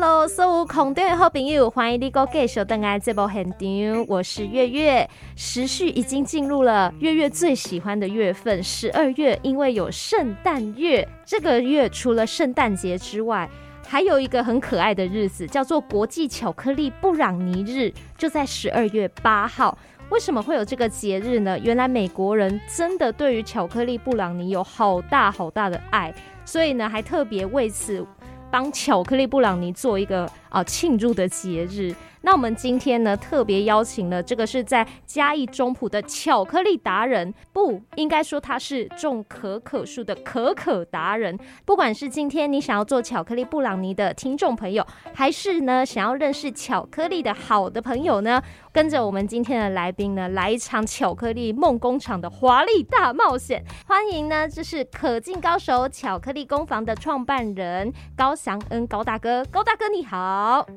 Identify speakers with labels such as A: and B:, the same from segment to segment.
A: Hello，所有空中的好朋友，欢迎你过继续登来这部现场。我是月月，时序已经进入了月月最喜欢的月份十二月，因为有圣诞月。这个月除了圣诞节之外，还有一个很可爱的日子，叫做国际巧克力布朗尼日，就在十二月八号。为什么会有这个节日呢？原来美国人真的对于巧克力布朗尼有好大好大的爱，所以呢，还特别为此。帮巧克力布朗尼做一个啊庆祝的节日。那我们今天呢，特别邀请了这个是在嘉义中埔的巧克力达人，不应该说他是种可可树的可可达人。不管是今天你想要做巧克力布朗尼的听众朋友，还是呢想要认识巧克力的好的朋友呢，跟着我们今天的来宾呢，来一场巧克力梦工厂的华丽大冒险。欢迎呢，这是可敬高手巧克力工坊的创办人高祥恩高大哥。高大哥你好，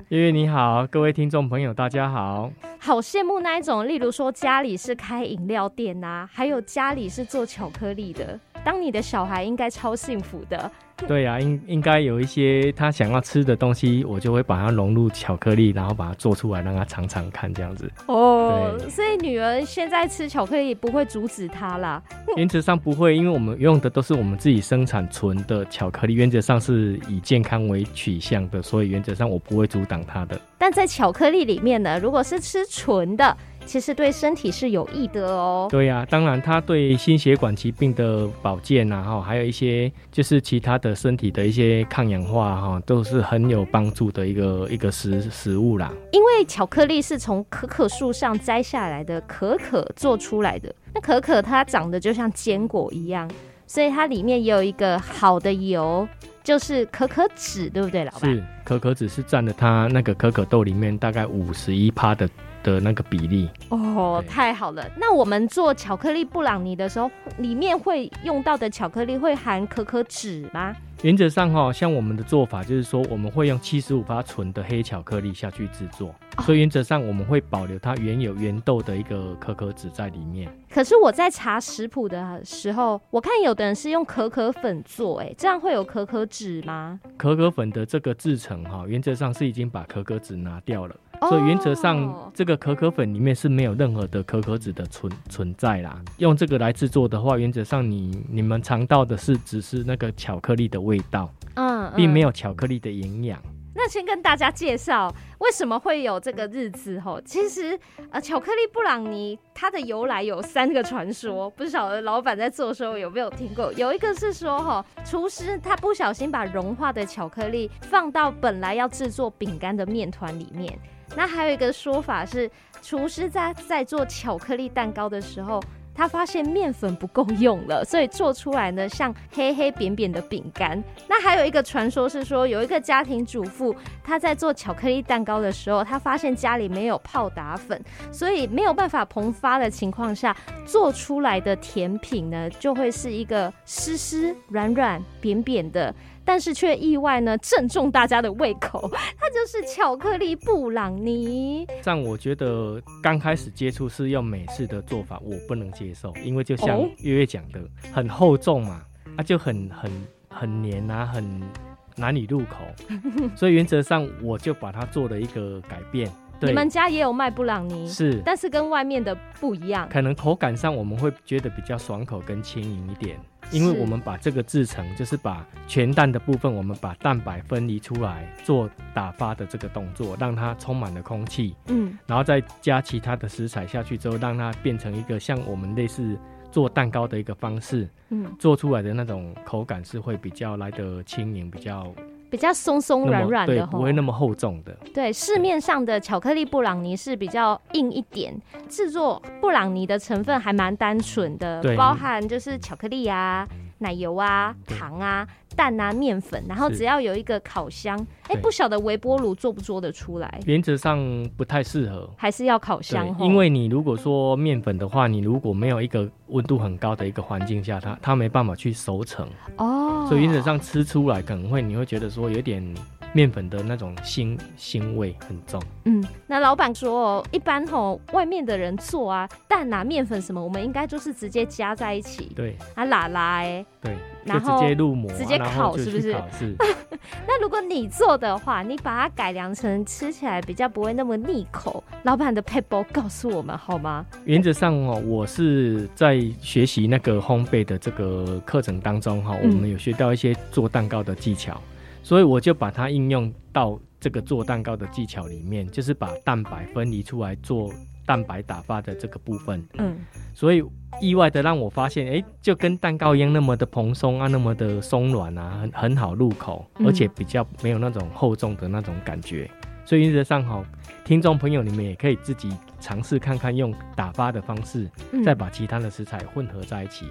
B: 月月你好，各位听众朋友大家好。
A: 好羡慕那一种，例如说家里是开饮料店呐、啊，还有家里是做巧克力的，当你的小孩应该超幸福的。
B: 对呀、啊，应应该有一些他想要吃的东西，我就会把它融入巧克力，然后把它做出来，让他尝尝看这样子。
A: 哦，所以女儿现在吃巧克力不会阻止她啦。
B: 原则上不会，因为我们用的都是我们自己生产纯的巧克力，原则上是以健康为取向的，所以原则上我不会阻挡她的。
A: 但在巧克力里面呢，如果是吃纯的。其实对身体是有益的哦。
B: 对呀、啊，当然它对心血管疾病的保健呐，哈，还有一些就是其他的身体的一些抗氧化哈，都是很有帮助的一个一个食食物啦。
A: 因为巧克力是从可可树上摘下来的可可做出来的，那可可它长得就像坚果一样，所以它里面也有一个好的油，就是可可脂，对不对，老板？
B: 是，可可脂是占了它那个可可豆里面大概五十一趴的。的那个比例
A: 哦，太好了。那我们做巧克力布朗尼的时候，里面会用到的巧克力会含可可脂吗？
B: 原则上哈，像我们的做法就是说，我们会用七十五发纯的黑巧克力下去制作，哦，所以原则上我们会保留它原有原豆的一个可可脂在里面。
A: 可是我在查食谱的时候，我看有的人是用可可粉做，哎，这样会有可可脂吗？
B: 可可粉的这个制成哈，原则上是已经把可可脂拿掉了。所以原则上，这个可可粉里面是没有任何的可可脂的存存在啦。用这个来制作的话，原则上你你们尝到的是只是那个巧克力的味道，嗯，并没有巧克力的营养。
A: 那先跟大家介绍为什么会有这个日子吼。其实呃，巧克力布朗尼它的由来有三个传说，不晓得老板在做的时候有没有听过？有一个是说吼，厨师他不小心把融化的巧克力放到本来要制作饼干的面团里面。那还有一个说法是，厨师在在做巧克力蛋糕的时候，他发现面粉不够用了，所以做出来呢像黑黑扁扁的饼干。那还有一个传说是说，有一个家庭主妇，她在做巧克力蛋糕的时候，她发现家里没有泡打粉，所以没有办法膨发的情况下，做出来的甜品呢就会是一个湿湿软软扁扁的。但是却意外呢，正中大家的胃口，它就是巧克力布朗尼。
B: 这样我觉得刚开始接触是用美式的做法，我不能接受，因为就像月月讲的，哦，很厚重嘛，它就很很很黏啊，很难以入口。所以原则上我就把它做了一个改变。
A: 你们家也有卖布朗尼，
B: 是，
A: 但是跟外面的不一样，
B: 可能口感上我们会觉得比较爽口跟轻盈一点。因为我们把这个制成，就是把全蛋的部分，我们把蛋白分离出来做打发的这个动作，让它充满了空气，嗯，然后再加其他的食材下去之后，让它变成一个像我们类似做蛋糕的一个方式，嗯，做出来的那种口感是会比较来得轻盈，比较。
A: 比较松松软软的，
B: 对，不会那么厚重的。
A: 对，市面上的巧克力布朗尼是比较硬一点，制作布朗尼的成分还蛮单纯的，包含就是巧克力啊、奶油啊、糖啊。蛋啊，面粉，然后只要有一个烤箱，哎，不晓得微波炉做不做得出来？
B: 原则上不太适合，
A: 还是要烤箱。
B: 因为你如果说面粉的话，你如果没有一个温度很高的一个环境下，它它没办法去熟成哦。所以原则上吃出来可能会你会觉得说有点面粉的那种腥腥味很重。
A: 嗯，那老板说哦，一般吼外面的人做啊，蛋啊、面粉什么，我们应该就是直接加在一起。
B: 对，
A: 啊，拉拉哎，
B: 对，
A: 然后
B: 直接入模，
A: 直接烤，是不是？
B: 是。
A: 那如果你做的话，你把它改良成吃起来比较不会那么腻口，老板的撇步告诉我们好吗？
B: 原则上哦，我是在学习那个烘焙的这个课程当中哈，我们有学到一些做蛋糕的技巧，所以我就把它应用到这个做蛋糕的技巧里面，就是把蛋白分离出来做蛋白打发的这个部分。嗯，所以意外的让我发现，哎，就跟蛋糕一样那么的蓬松啊，那么的松软啊，很很好入口，而且比较没有那种厚重的那种感觉。所以原则上哈，听众朋友你们也可以自己尝试看看，用打发的方式，再把其他的食材混合在一起。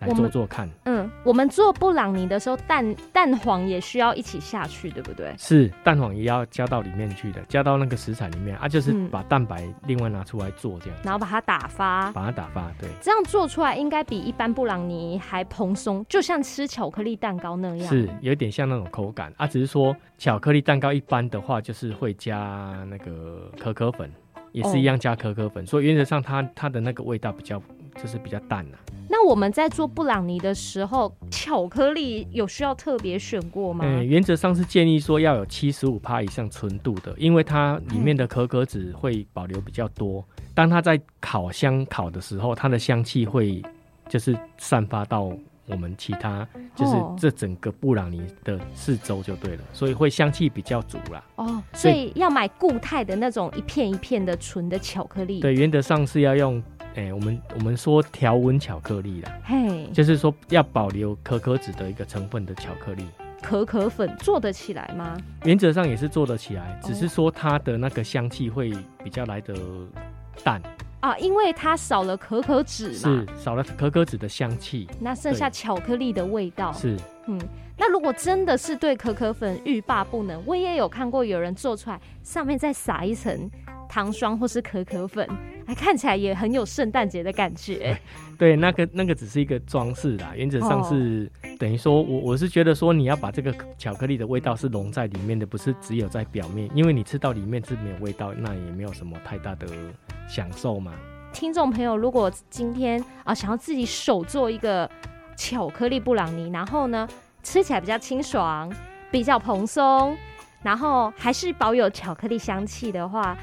B: 来做做看，
A: 嗯，我们做布朗尼的时候，蛋蛋黄也需要一起下去，对不对？
B: 是，蛋黄也要加到里面去的，加到那个食材里面啊，就是把蛋白另外拿出来做这样，
A: 然后把它打发，
B: 把它打发，对，
A: 这样做出来应该比一般布朗尼还蓬松，就像吃巧克力蛋糕那样，
B: 是有点像那种口感。啊，只是说巧克力蛋糕一般的话就是会加那个可可粉，也是一样加可可粉，哦、所以原则上它它的那个味道比较就是比较淡啊。
A: 那我们在做布朗尼的时候，巧克力有需要特别选过吗？
B: 嗯，原则上是建议说要有七十五趴以上纯度的，因为它里面的可可脂会保留比较多。当它在烤箱烤的时候，它的香气会就是散发到我们其他，就是这整个布朗尼的四周就对了，所以会香气比较足啦。
A: 哦，所以要买固态的那种一片一片的纯的巧克力。
B: 对，原则上是要用。哎、欸，我们我们说条纹巧克力啦，嘿就是说要保留可可脂的一个成分的巧克力。
A: 可可粉做得起来吗？
B: 原则上也是做得起来，只是说它的那个香气会比较来得淡
A: 啊，因为它少了可可脂嘛，
B: 是少了可可脂的香气，
A: 那剩下巧克力的味道
B: 是，嗯，
A: 那如果真的是对可可粉欲罢不能，我也有看过有人做出来，上面再撒一层。糖霜或是可可粉，还看起来也很有圣诞节的感觉。
B: 对，那个那个只是一个装饰啦，原则上是、哦、等于说，我我是觉得说，你要把这个巧克力的味道是融在里面的，不是只有在表面，因为你吃到里面是没有味道，那也没有什么太大的享受嘛。
A: 听众朋友，如果今天啊想要自己手做一个巧克力布朗尼，然后呢吃起来比较清爽、比较蓬松，然后还是保有巧克力香气的话。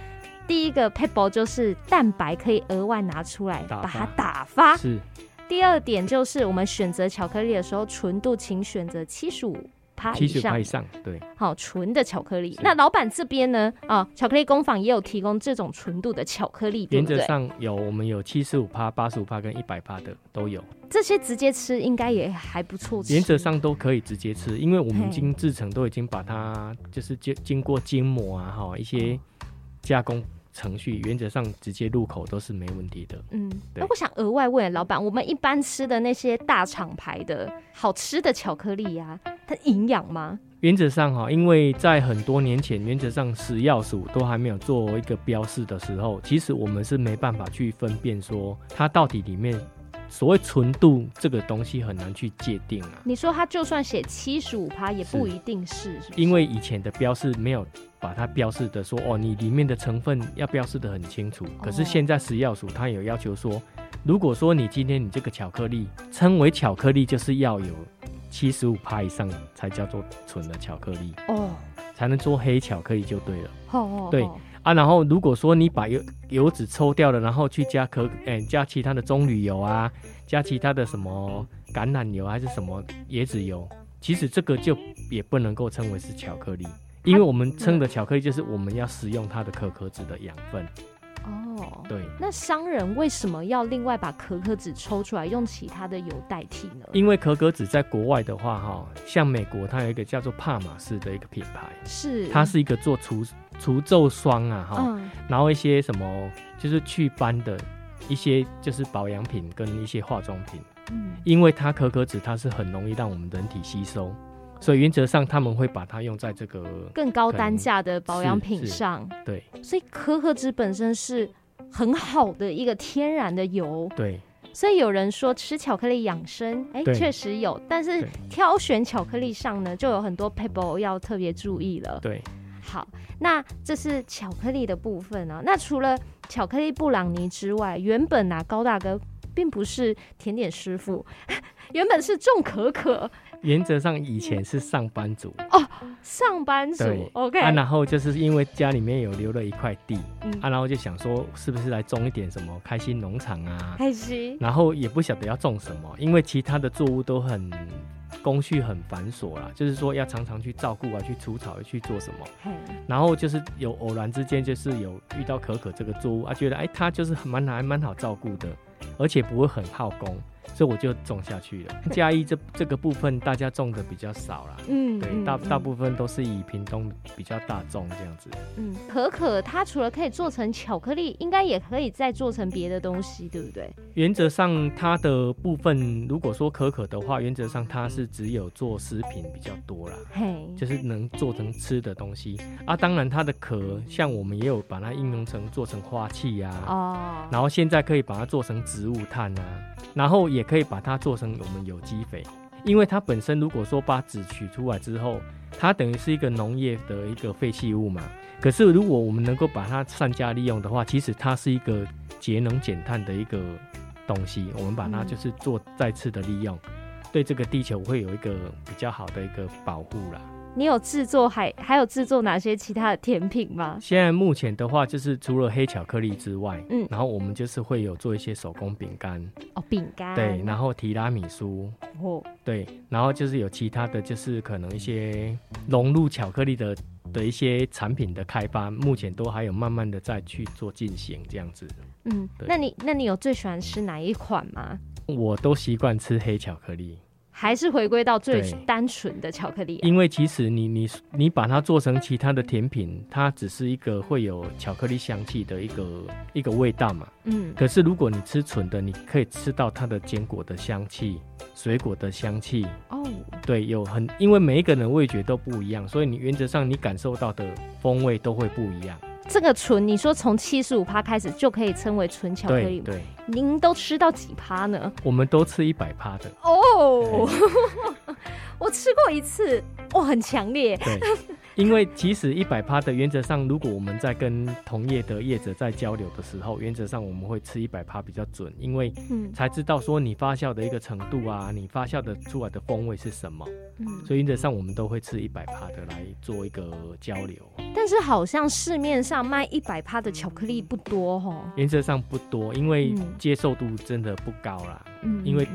A: 第一个 pebble 就是蛋白可以额外拿出来把它打发。是。第二点就是我们选择巧克力的时候，纯度请选择七十五趴以上。七十以上，
B: 对。
A: 好，纯的巧克力。那老板这边呢？啊，巧克力工坊也有提供这种纯度的巧克力？
B: 原则上有，我们有七十五趴、八十五趴跟一百趴的都有。
A: 这些直接吃应该也还不错吃。
B: 原则上都可以直接吃，因为我们已经制成都已经把它就是经经过精磨啊，哈一些加工。程序原则上直接入口都是没问题的。嗯，
A: 那对我想额外问老板，我们一般吃的那些大厂牌的好吃的巧克力呀、啊，它营养吗？
B: 原则上哈，因为在很多年前，原则上食药署都还没有做一个标示的时候，其实我们是没办法去分辨说它到底里面。所谓纯度这个东西很难去界定啊。
A: 你说它就算写七十五趴，也不一定是，是，是，
B: 因为以前的标示没有把它标示的说哦，你里面的成分要标示的很清楚。可是现在食药署它有要求说，如果说你今天你这个巧克力称为巧克力，就是要有七十五趴以上才叫做纯的巧克力哦，才能做黑巧克力就对了。哦哦，对。啊，然后如果说你把油油脂抽掉了，然后去加可，哎，加其他的棕榈油啊，加其他的什么橄榄油还是什么椰子油，其实这个就也不能够称为是巧克力，因为我们称的巧克力就是我们要使用它的可可脂的养分。哦，对。那
A: 商人为什么要另外把可可脂抽出来，用其他的油代替呢？
B: 因为可可脂在国外的话，哈，像美国它有一个叫做帕玛斯的一个品牌，是它是一个做除。除皱霜啊，哈，嗯、然后一些什么就是祛斑的一些就是保养品跟一些化妆品，嗯，因为它可可脂它是很容易让我们人体吸收，所以原则上他们会把它用在这个
A: 更高单价的保养品上，
B: 对，
A: 所以可可脂本身是很好的一个天然的油，
B: 对。
A: 所以有人说吃巧克力养生，哎、欸，确实有。但是挑选巧克力上呢，就有很多 p e b b l e 要特别注意了。
B: 对，
A: 好，那这是巧克力的部分啊。那除了巧克力布朗尼之外，原本啊高大哥并不是甜点师傅，原本是种可可。
B: 原则上以前是上班族
A: 哦，上班族，OK
B: 啊，然后就是因为家里面有留了一块地，
A: 嗯
B: 啊，然后就想说是不是来种一点什么开心农场啊？
A: 开心。
B: 然后也不晓得要种什么，因为其他的作物都很工序很繁琐啦，就是说要常常去照顾啊，去除草，去做什么。
A: 嘿
B: 然后就是有偶然之间，就是有遇到可可这个作物啊，觉得哎，它就是蛮还蛮好照顾的，而且不会很耗工。所以我就种下去了。嘉义这这个部分大家种的比较少啦，
A: 嗯，
B: 对，大大部分都是以屏东比较大众这样子。
A: 嗯，可可它除了可以做成巧克力，应该也可以再做成别的东西，对不对？
B: 原则上它的部分，如果说可可的话，原则上它是只有做食品比较多啦，
A: 嘿，
B: 就是能做成吃的东西啊。当然它的壳，像我们也有把它应用成做成花器呀，
A: 哦，
B: 然后现在可以把它做成植物炭啊，然后也。可以把它做成我们有机肥，因为它本身如果说把籽取出来之后，它等于是一个农业的一个废弃物嘛。可是如果我们能够把它善加利用的话，其实它是一个节能减碳的一个东西。我们把它就是做再次的利用，对这个地球会有一个比较好的一个保护啦。
A: 你有制作还还有制作哪些其他的甜品吗？
B: 现在目前的话，就是除了黑巧克力之外，
A: 嗯，
B: 然后我们就是会有做一些手工饼干
A: 哦，饼干
B: 对，然后提拉米苏
A: 哦，
B: 对，然后就是有其他的就是可能一些融入巧克力的的一些产品的开发，目前都还有慢慢的在去做进行这样子。
A: 嗯，
B: 对
A: 那你那你有最喜欢吃哪一款吗？
B: 我都习惯吃黑巧克力。
A: 还是回归到最单纯的巧克力，啊，
B: 因为其实你你你把它做成其他的甜品，它只是一个会有巧克力香气的一个一个味道嘛。
A: 嗯。
B: 可是如果你吃纯的，你可以吃到它的坚果的香气、水果的香气。
A: 哦。
B: 对，有很因为每一个人味觉都不一样，所以你原则上你感受到的风味都会不一样。
A: 这个纯，你说从七十五趴开始就可以称为纯巧克力吗？
B: 对，对，
A: 您都吃到几趴呢？
B: 我们都吃一百趴的。
A: 哦，我吃过一次，哇，很强烈。
B: 对。因为其实一百趴的原则上，如果我们在跟同业的业者在交流的时候，原则上我们会吃一百趴比较准，因为才知道说你发酵的一个程度啊，你发酵的出来的风味是什么。
A: 嗯，
B: 所以原则上我们都会吃一百趴的来做一个交流。
A: 但是好像市面上卖一百趴的巧克力不多哦。
B: 原则上不多，因为接受度真的不高啦。
A: 嗯，
B: 因为。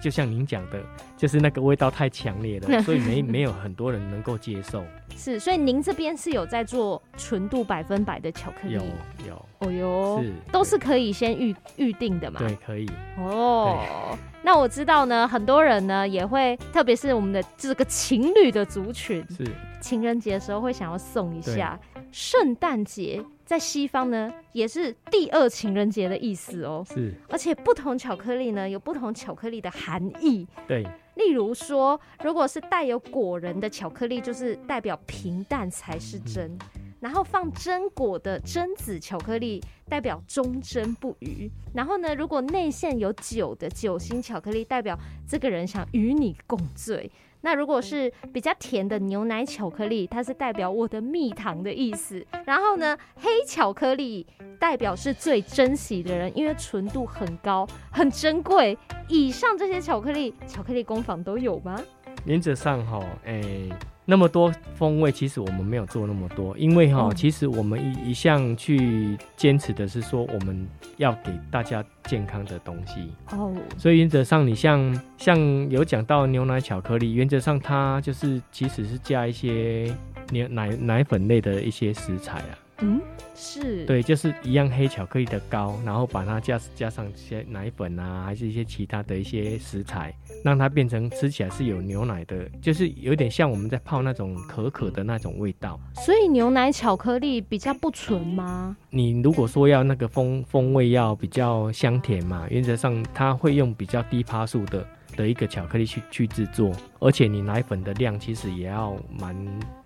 B: 就像您讲的，就是那个味道太强烈了，所以没没有很多人能够接受。
A: 是，所以您这边是有在做纯度百分百的巧克力？
B: 有有。
A: 哦哟，
B: 是
A: 都是可以先预预定的嘛？
B: 对，可以。
A: 哦，那我知道呢，很多人呢也会，特别是我们的这个情侣的族群，
B: 是
A: 情人节的时候会想要送一下。圣诞节在西方呢也是第二情人节的意思哦。
B: 是，
A: 而且不同巧克力呢有不同巧克力的含义。
B: 对，
A: 例如说，如果是带有果仁的巧克力，就是代表平淡才是真。嗯然后放榛果的榛子巧克力代表忠贞不渝。然后呢，如果内馅有酒的酒心巧克力，代表这个人想与你共醉。那如果是比较甜的牛奶巧克力，它是代表我的蜜糖的意思。然后呢，黑巧克力代表是最珍惜的人，因为纯度很高，很珍贵。以上这些巧克力，巧克力工坊都有吗？
B: 原则上哈，哎、欸。那么多风味，其实我们没有做那么多，因为哈，其实我们一一向去坚持的是说，我们要给大家健康的东西哦。所以原则上，你像像有讲到牛奶巧克力，原则上它就是其实是加一些牛奶奶粉类的一些食材啊。
A: 嗯，是
B: 对，就是一样黑巧克力的膏，然后把它加加上一些奶粉啊，还是一些其他的一些食材，让它变成吃起来是有牛奶的，就是有点像我们在泡那种可可的那种味道。
A: 所以牛奶巧克力比较不纯吗？
B: 你如果说要那个风风味要比较香甜嘛，原则上它会用比较低趴数的的一个巧克力去去制作，而且你奶粉的量其实也要蛮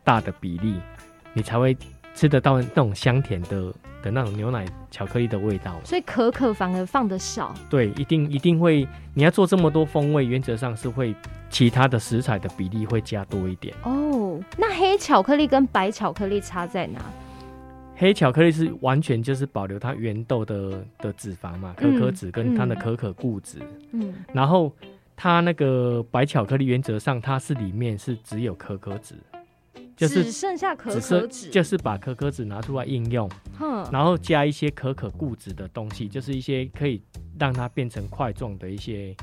B: 大的比例，你才会。吃得到那种香甜的的那种牛奶巧克力的味道。
A: 所以可可反而放的少。
B: 对，一定一定会，你要做这么多风味，原则上是会其他的食材的比例会加多一点。
A: 哦，那黑巧克力跟白巧克力差在哪？
B: 黑巧克力是完全就是保留它原豆的的脂肪嘛，可可脂跟它的可可固脂。嗯，然后它那个白巧克力原则上它是里面是只有可可脂，就是
A: 只剩下可可脂，
B: 就是把可可脂拿出来应用，然后加一些可可固脂的东西，就是一些可以让它变成块状的一些。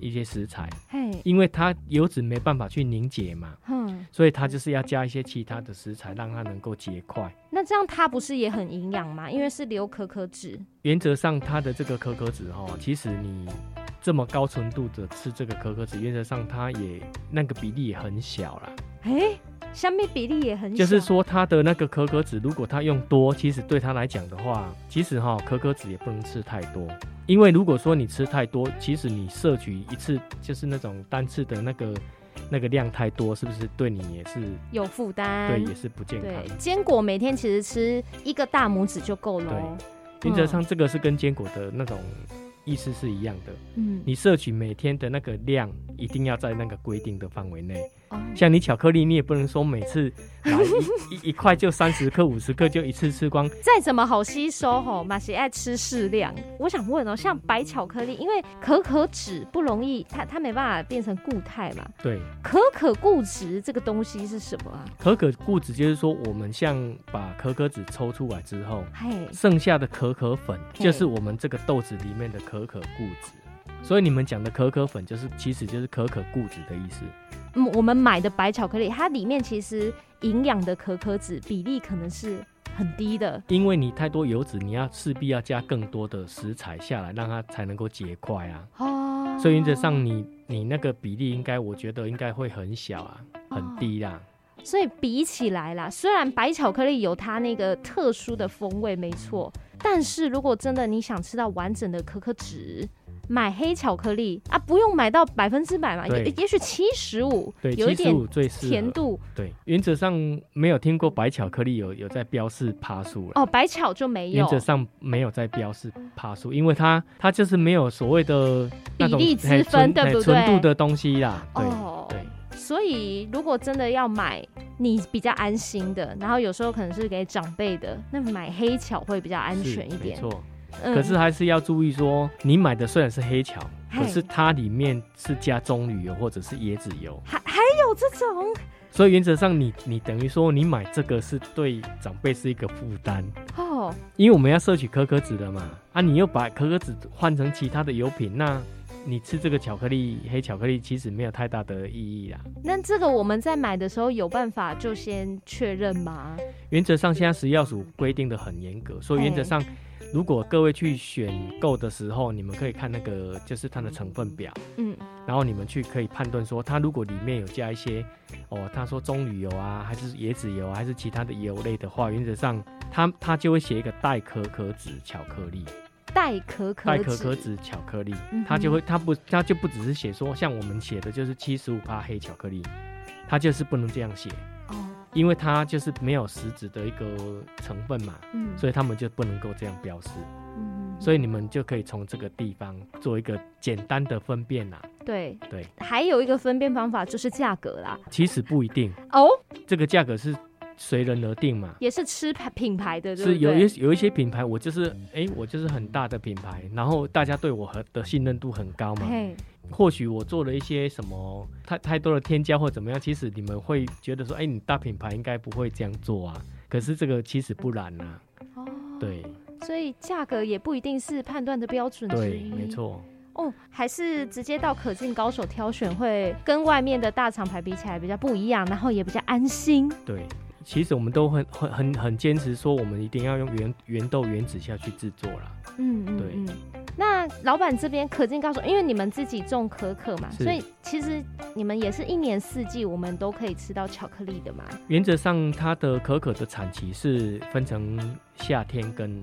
B: 一些食材，嘿，因为它油脂没办法去凝结嘛，嗯，所以它就是要加一些其他的食材，让它能够结块。
A: 那这样它不是也很营养吗？因为是留可可脂。
B: 原则上，它的这个可可脂哦，其实你这么高纯度的吃这个可可脂，原则上它也那个比例也很小啦。
A: 哎，下面比例也很小。
B: 就是说，它的那个可可脂，如果它用多，其实对它来讲的话，其实哈可可脂也不能吃太多。因为如果说你吃太多，其实你摄取一次就是那种单次的那个那个量太多，是不是对你也是
A: 有负担？
B: 对，也是不健康。
A: 对，坚果每天其实吃一个大拇指就够了。
B: 对，原则上这个是跟坚果的那种意思是一样的。嗯，你摄取每天的那个量一定要在那个规定的范围内。像你巧克力，你也不能说每次来一 一块就三十克、五十克就一次吃光。
A: 再怎么好吸收吼，马西爱吃适量。我想问哦，像白巧克力，因为可可脂不容易，它它没办法变成固态嘛。
B: 对。
A: 可可固脂这个东西是什么啊？
B: 可可固脂就是说，我们像把可可脂抽出来之后，嘿，剩下的可可粉就是我们这个豆子里面的可可可固质。所以你们讲的可可粉，就是其实就是可可固脂的意思。
A: 嗯，我们买的白巧克力，它里面其实营养的可可脂比例可能是很低的。
B: 因为你太多油脂，你要势必要加更多的食材下来，让它才能够结块啊。哦。所以原则上你，你你那个比例应该，我觉得应该会很小啊，很低啦。
A: 所以比起来啦，虽然白巧克力有它那个特殊的风味，没错，但是如果真的你想吃到完整的可可脂。买黑巧克力啊，不用买到百分之百嘛，也也许七十五，
B: 对，
A: 有一点甜
B: 度。对，原则上没有听过白巧克力有有在标示趴数了。
A: 哦，白巧就没有。
B: 原则上没有在标示趴数，因为它它就是没有所谓的
A: 比例之分，对不对？
B: 纯度的东西啦。对
A: 哦，
B: 对。
A: 所以如果真的要买你比较安心的，然后有时候可能是给长辈的，那买黑巧会比较安全一点。
B: 没错。可是还是要注意说，你买的虽然是黑巧，可是它里面是加棕榈油或者是椰子油，
A: 还还有这种。
B: 所以原则上你，你你等于说你买这个是对长辈是一个负担哦，因为我们要摄取可可脂的嘛，啊，你又把可可脂换成其他的油品，那你吃这个巧克力黑巧克力其实没有太大的意义啦。
A: 那这个我们在买的时候有办法就先确认吗？
B: 原则上现在食药署规定的很严格，所以原则上。如果各位去选购的时候，你们可以看那个就是它的成分表，嗯，然后你们去可以判断说，它如果里面有加一些，哦，他说棕榈油啊，还是椰子油，还是其他的油类的话，原则上它它就会写一个代可可脂巧克力，
A: 代可可
B: 代可可脂。巧克力，它就会它不它就不只是写说像我们写的就是七十五趴黑巧克力，它就是不能这样写。哦。因为它就是没有实质的一个成分嘛，嗯，所以他们就不能够这样标示，嗯，所以你们就可以从这个地方做一个简单的分辨啦。
A: 对。
B: 对，
A: 还有一个分辨方法就是价格啦。
B: 其实不一定。
A: 哦，
B: 这个价格是随人而定嘛，
A: 也是吃牌品牌的，
B: 是有一有一些品牌，我就是哎，我就是很大的品牌，然后大家对我的信任度很高嘛。或许我做了一些什么太太多的添加或怎么样，其实你们会觉得说，哎、欸，你大品牌应该不会这样做啊。可是这个其实不然呐、啊。哦。对。所
A: 以价格也不一定是判断的标准。
B: 对，没错。
A: 哦，还是直接到可敬高手挑选，会跟外面的大厂牌比起来比较不一样，然后也比较安心。
B: 对。其实我们都很很很很坚持说，我们一定要用原原豆原籽下去制作啦。嗯，嗯，对。
A: 那老板这边可敬高手，因为你们自己种可可嘛，所以其实你们也是一年四季我们都可以吃到巧克力的嘛。
B: 原则上，它的可可的产期是分成夏天跟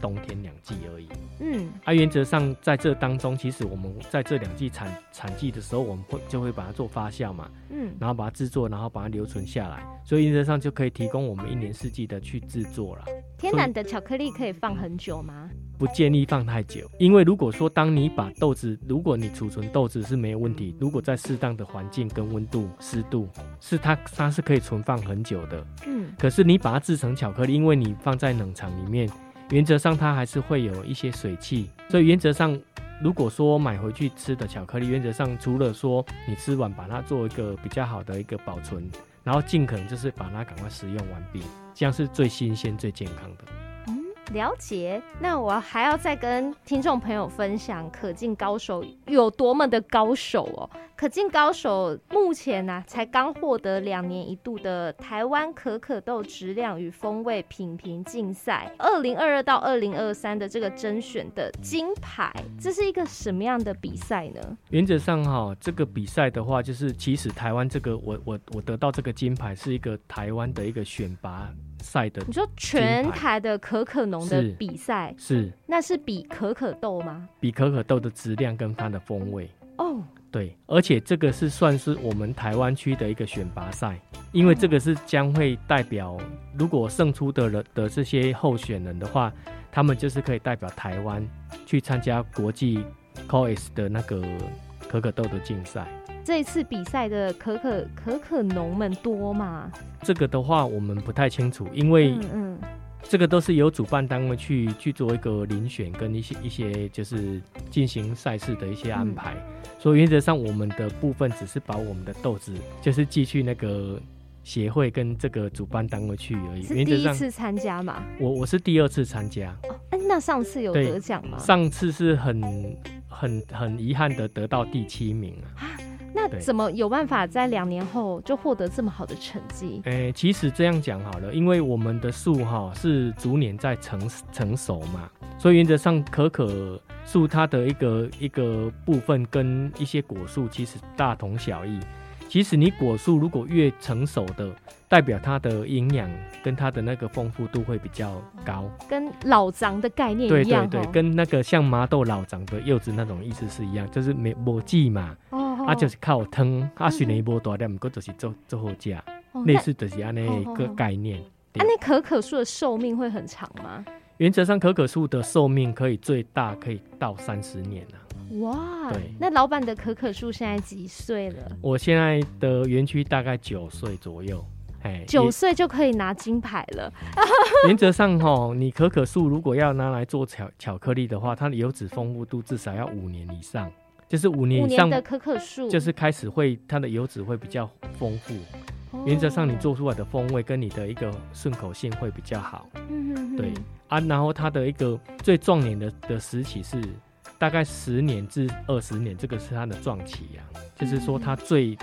B: 冬天两季而已。
A: 嗯，
B: 啊，原则上在这当中，其实我们在这两季产产季的时候，我们会就会把它做发酵嘛，
A: 嗯，
B: 然后把它制作，然后把它留存下来，所以原则上就可以提供我们一年四季的去制作了。
A: 天然的巧克力可以放很久吗？
B: 不建议放太久，因为如果说当你把豆子，如果你储存豆子是没有问题，如果在适当的环境跟温度、湿度，是它它是可以存放很久的。
A: 嗯，
B: 可是你把它制成巧克力，因为你放在冷厂里面，原则上它还是会有一些水汽，所以原则上，如果说买回去吃的巧克力，原则上除了说你吃完把它做一个比较好的一个保存，然后尽可能就是把它赶快食用完毕，这样是最新鲜、最健康的。
A: 了解，那我还要再跟听众朋友分享可敬高手有多么的高手哦。可敬高手目前呢、啊，才刚获得两年一度的台湾可可豆质量与风味品评竞赛二零二二到二零二三的这个甄选的金牌，这是一个什么样的比赛呢？
B: 原则上哈，这个比赛的话，就是其实台湾这个我我我得到这个金牌是一个台湾的一个选拔。赛的，
A: 你说全台的可可农的比赛
B: 是，是
A: 那是比可可豆吗？
B: 比可可豆的质量跟它的风味。
A: 哦，
B: 对，而且这个是算是我们台湾区的一个选拔赛，因为这个是将会代表，如果胜出的人的这些候选人的话，他们就是可以代表台湾去参加国际 COEX 的那个可可豆的竞赛。
A: 这一次比赛的可可可可农们多吗？
B: 这个的话我们不太清楚，因为嗯，这个都是由主办单位去去做一个遴选跟一些一些就是进行赛事的一些安排，嗯、所以原则上我们的部分只是把我们的豆子就是寄去那个协会跟这个主办单位去而已。
A: 是第一次参加嘛？
B: 我我是第二次参加。
A: 哦，那上次有得奖吗？
B: 上次是很很很遗憾的得到第七名啊。
A: 那怎么有办法在两年后就获得这么好的成绩？
B: 诶、欸，其实这样讲好了，因为我们的树哈是逐年在成成熟嘛，所以原则上可可树它的一个一个部分跟一些果树其实大同小异。其实你果树如果越成熟的，代表它的营养跟它的那个丰富度会比较高，
A: 跟老长的概念一样。
B: 对对对，跟那个像麻豆老长的柚子那种意思是一样，就是没没季嘛。啊，就是靠汤，啊，虽然无大点，不过就是做做好食，类似就是安尼一个概念。
A: 啊，那可可树的寿命会很长吗？
B: 原则上，可可树的寿命可以最大可以到三十年啊。
A: 哇，
B: 对，
A: 那老板的可可树现在几岁了？
B: 我现在的园区大概九岁左右，哎，
A: 九岁就可以拿金牌了。
B: 原则上哈，你可可树如果要拿来做巧巧克力的话，它的油脂丰富度至少要五年以上。就是五年以上
A: 的可可树，
B: 就是开始会它的油脂会比较丰富。哦、原则上，你做出来的风味跟你的一个顺口性会比较好。
A: 嗯哼哼，
B: 对啊，然后它的一个最壮年的的时期是大概十年至二十年，这个是它的壮期啊，就是说它最、嗯、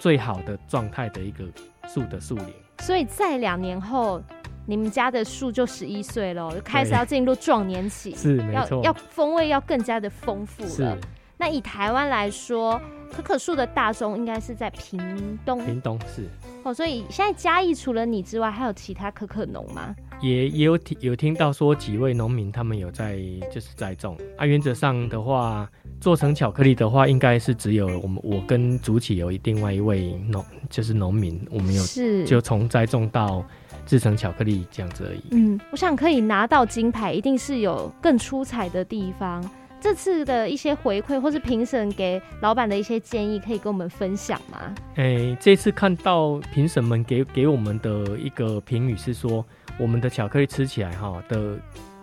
B: 最好的状态的一个树的树龄。
A: 所以在两年后，你们家的树就十一岁了，开始要进入壮年期，
B: 是没错，
A: 要风味要更加的丰富了。是那以台湾来说，可可树的大宗应该是在屏东。
B: 屏东是
A: 哦，所以现在嘉义除了你之外，还有其他可可农吗？
B: 也也有听有听到说几位农民他们有在就是栽种。啊，原则上的话，做成巧克力的话，应该是只有我们我跟主企有另外一位农就是农民，我们有是就从栽种到制成巧克力这样子而已。
A: 嗯，我想可以拿到金牌，一定是有更出彩的地方。这次的一些回馈，或是评审给老板的一些建议，可以跟我们分享吗？
B: 哎、欸，这次看到评审们给给我们的一个评语是说，我们的巧克力吃起来哈的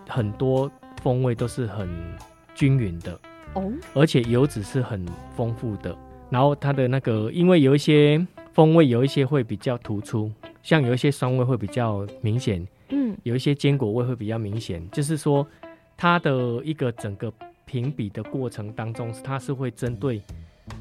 B: 很多风味都是很均匀的哦，而且油脂是很丰富的。然后它的那个，因为有一些风味有一些会比较突出，像有一些酸味会比较明显，嗯，有一些坚果味会比较明显，就是说它的一个整个。评比的过程当中，它是会针对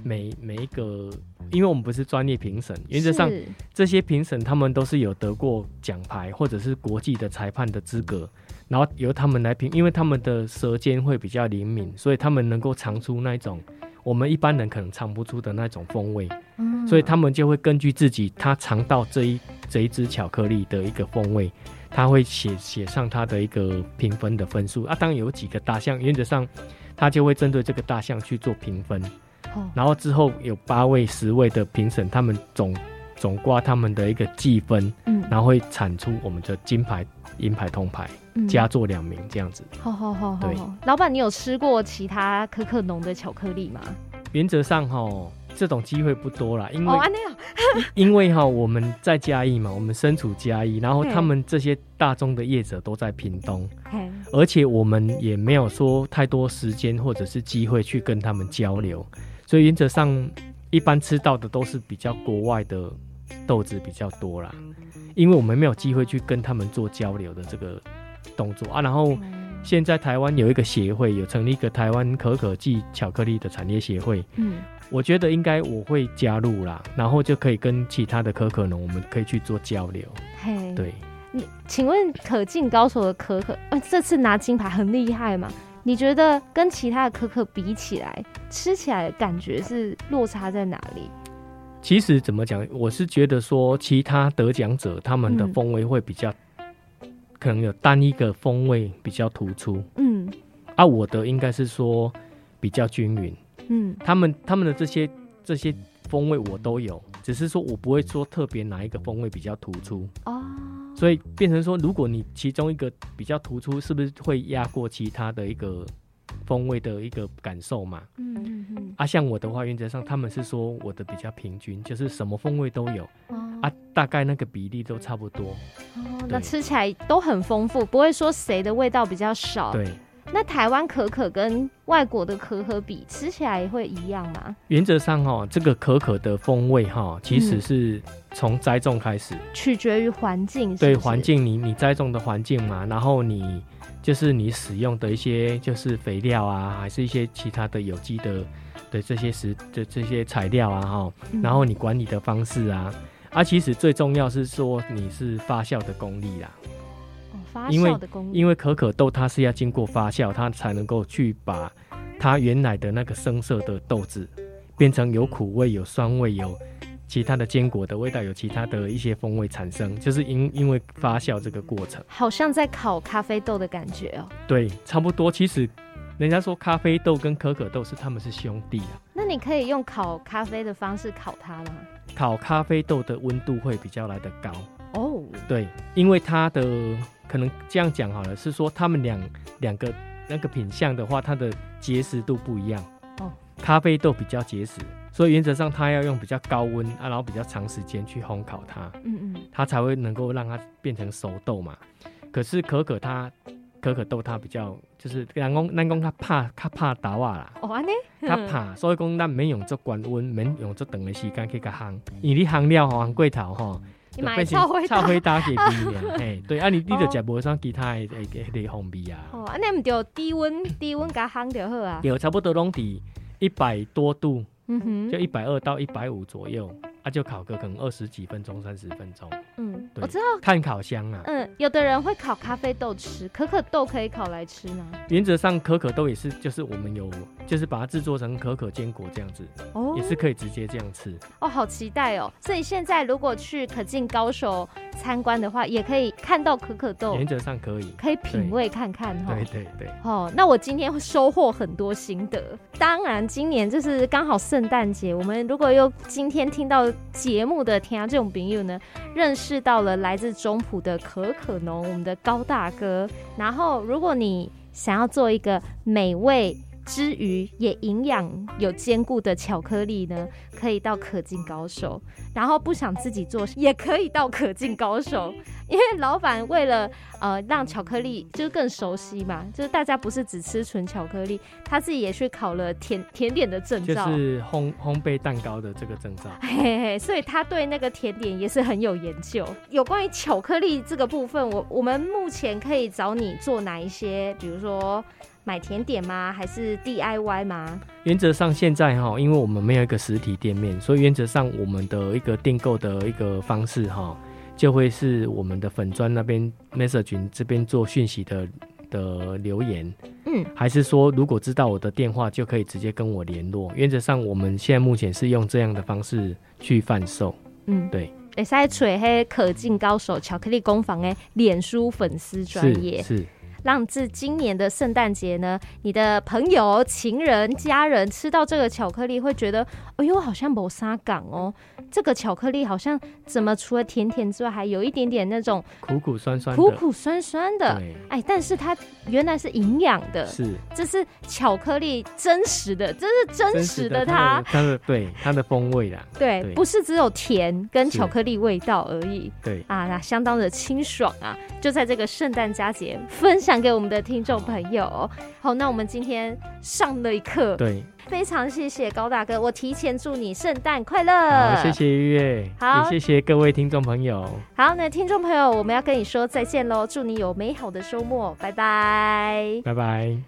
B: 每每一个，因为我们不是专业评审，原则上这些评审他们都是有得过奖牌或者是国际的裁判的资格，然后由他们来评，因为他们的舌尖会比较灵敏，所以他们能够尝出那种我们一般人可能尝不出的那种风味，所以他们就会根据自己他尝到这一这一支巧克力的一个风味。他会写写上他的一个评分的分数啊。当然有几个大项，原则上他就会针对这个大项去做评分。哦，然后之后有八位、十位的评审，他们总总挂他们的一个计分，嗯，然后会产出我们的金牌、银牌、铜牌，佳作两名这样子。好好好，对。
A: 老板，你有吃过其他可可浓的巧克力吗？
B: 原则上哈，这种机会不多啦，因为、哦、因为哈我们在嘉义嘛，我们身处嘉义，然后他们这些大宗的业者都在屏东，而且我们也没有说太多时间或者是机会去跟他们交流，所以原则上一般吃到的都是比较国外的豆子比较多啦，因为我们没有机会去跟他们做交流的这个动作啊，然后。现在台湾有一个协会，有成立一个台湾可可暨巧克力的产业协会。嗯，我觉得应该我会加入啦，然后就可以跟其他的可可农，我们可以去做交流。嘿，对，
A: 你请问可敬高手的可可，呃，这次拿金牌很厉害嘛？你觉得跟其他的可可比起来，吃起来的感觉是落差在哪里？
B: 其实怎么讲，我是觉得说，其他得奖者他们的风味会比较。可能有单一个风味比较突出，嗯，啊，我的应该是说比较均匀，嗯，他们他们的这些这些风味我都有，只是说我不会说特别哪一个风味比较突出。哦，所以变成说，如果你其中一个比较突出，是不是会压过其他的一个？风味的一个感受嘛，嗯嗯嗯，啊，像我的话，原则上他们是说我的比较平均，就是什么风味都有，哦、啊，大概那个比例都差不多，
A: 哦，那吃起来都很丰富，不会说谁的味道比较少。
B: 对，
A: 那台湾可可跟外国的可可比，吃起来会一样吗？
B: 原则上哈，这个可可的风味哈，其实是从栽种开始，
A: 取决于环境，
B: 对环境，你你栽种的环境嘛，然后你。就是你使用的一些，就是肥料啊，还是一些其他的有机的的这些食的这些材料啊，哈，然后你管理的方式啊，啊，其实最重要是说你是发酵的功力啦。
A: 哦，发酵的功力。
B: 因为可可豆它是要经过发酵，它才能够去把它原来的那个生涩的豆子变成有苦味、有酸味、有。其他的坚果的味道有其他的一些风味产生，就是因因为发酵这个过程，
A: 好像在烤咖啡豆的感觉哦。
B: 对，差不多。其实人家说咖啡豆跟可可豆是他们是兄弟啊。
A: 那你可以用烤咖啡的方式烤它吗？
B: 烤咖啡豆的温度会比较来得高哦。对，因为它的可能这样讲好了，是说他们两两个那个品相的话，它的结实度不一样哦。咖啡豆比较结实。所以原则上，它要用比较高温啊，然后比较长时间去烘烤它，嗯嗯，它才会能够让它变成熟豆嘛。可是可可它，可可豆它比较就是人工，人工它怕它怕打瓦啦。
A: 哦，安尼，
B: 它怕，所以讲咱免用这高温，免用这长的时间去个烘。因为你烘了吼，烘过头吼，
A: 就变成
B: 臭灰搭给你。哎，对，啊你你就食无啥其他的诶诶诶风味啊。
A: 哦，安尼唔就低温低温加烘就好啊。
B: 有差不多拢伫一百多度。嗯哼，就一百二到一百五左右。啊，就烤个可能二十几分钟、三十分钟。嗯，对我知道。炭烤箱啊。
A: 嗯，有的人会烤咖啡豆吃，可可豆可以烤来吃吗？
B: 原则上，可可豆也是，就是我们有，就是把它制作成可可坚果这样子，哦，也是可以直接这样吃。
A: 哦，好期待哦！所以现在如果去可敬高手参观的话，也可以看到可可豆。
B: 原则上可以，
A: 可以品味看看哈。
B: 对对对。
A: 哦，那我今天会收获很多心得。当然，今年就是刚好圣诞节，我们如果又今天听到。节目的天啊这种朋友呢，认识到了来自中埔的可可农，我们的高大哥。然后，如果你想要做一个美味之余也营养有兼顾的巧克力呢，可以到可敬高手。然后不想自己做，也可以到可敬高手。因为老板为了呃让巧克力就是更熟悉嘛，就是大家不是只吃纯巧克力，他自己也去考了甜甜点的证照，
B: 就是烘烘焙蛋糕的这个证照。
A: 嘿嘿，所以他对那个甜点也是很有研究。有关于巧克力这个部分，我我们目前可以找你做哪一些？比如说买甜点吗？还是 DIY 吗？
B: 原则上现在哈，因为我们没有一个实体店面，所以原则上我们的一个订购的一个方式哈。就会是我们的粉砖那边 message 这边做讯息的的留言，嗯，还是说如果知道我的电话就可以直接跟我联络。原则上我们现在目前是用这样的方式去贩售，嗯，对。
A: 会使找黑可敬高手巧克力工坊诶，脸书粉丝专业
B: 是。
A: 让自今年的圣诞节呢，你的朋友、情人、家人吃到这个巧克力，会觉得，哎呦，好像某沙港哦。这个巧克力好像怎么除了甜甜之外，还有一点点那种
B: 苦苦酸酸、
A: 苦苦酸酸的。哎，但是它原来是营养的，
B: 是，
A: 这是巧克力真实的，这是真实的它，
B: 它的对它的风味啦，
A: 对，不是只有甜跟巧克力味道而已，
B: 对。
A: 啊，那相当的清爽啊，就在这个圣诞佳节分享给我们的听众朋友。好，那我们今天上了一课，
B: 对。
A: 非常谢谢高大哥，我提前祝你圣诞快乐。
B: 好，谢谢月月，好，也谢谢各位听众朋友。
A: 好，那听众朋友，我们要跟你说再见喽，祝你有美好的周末，拜拜，
B: 拜拜。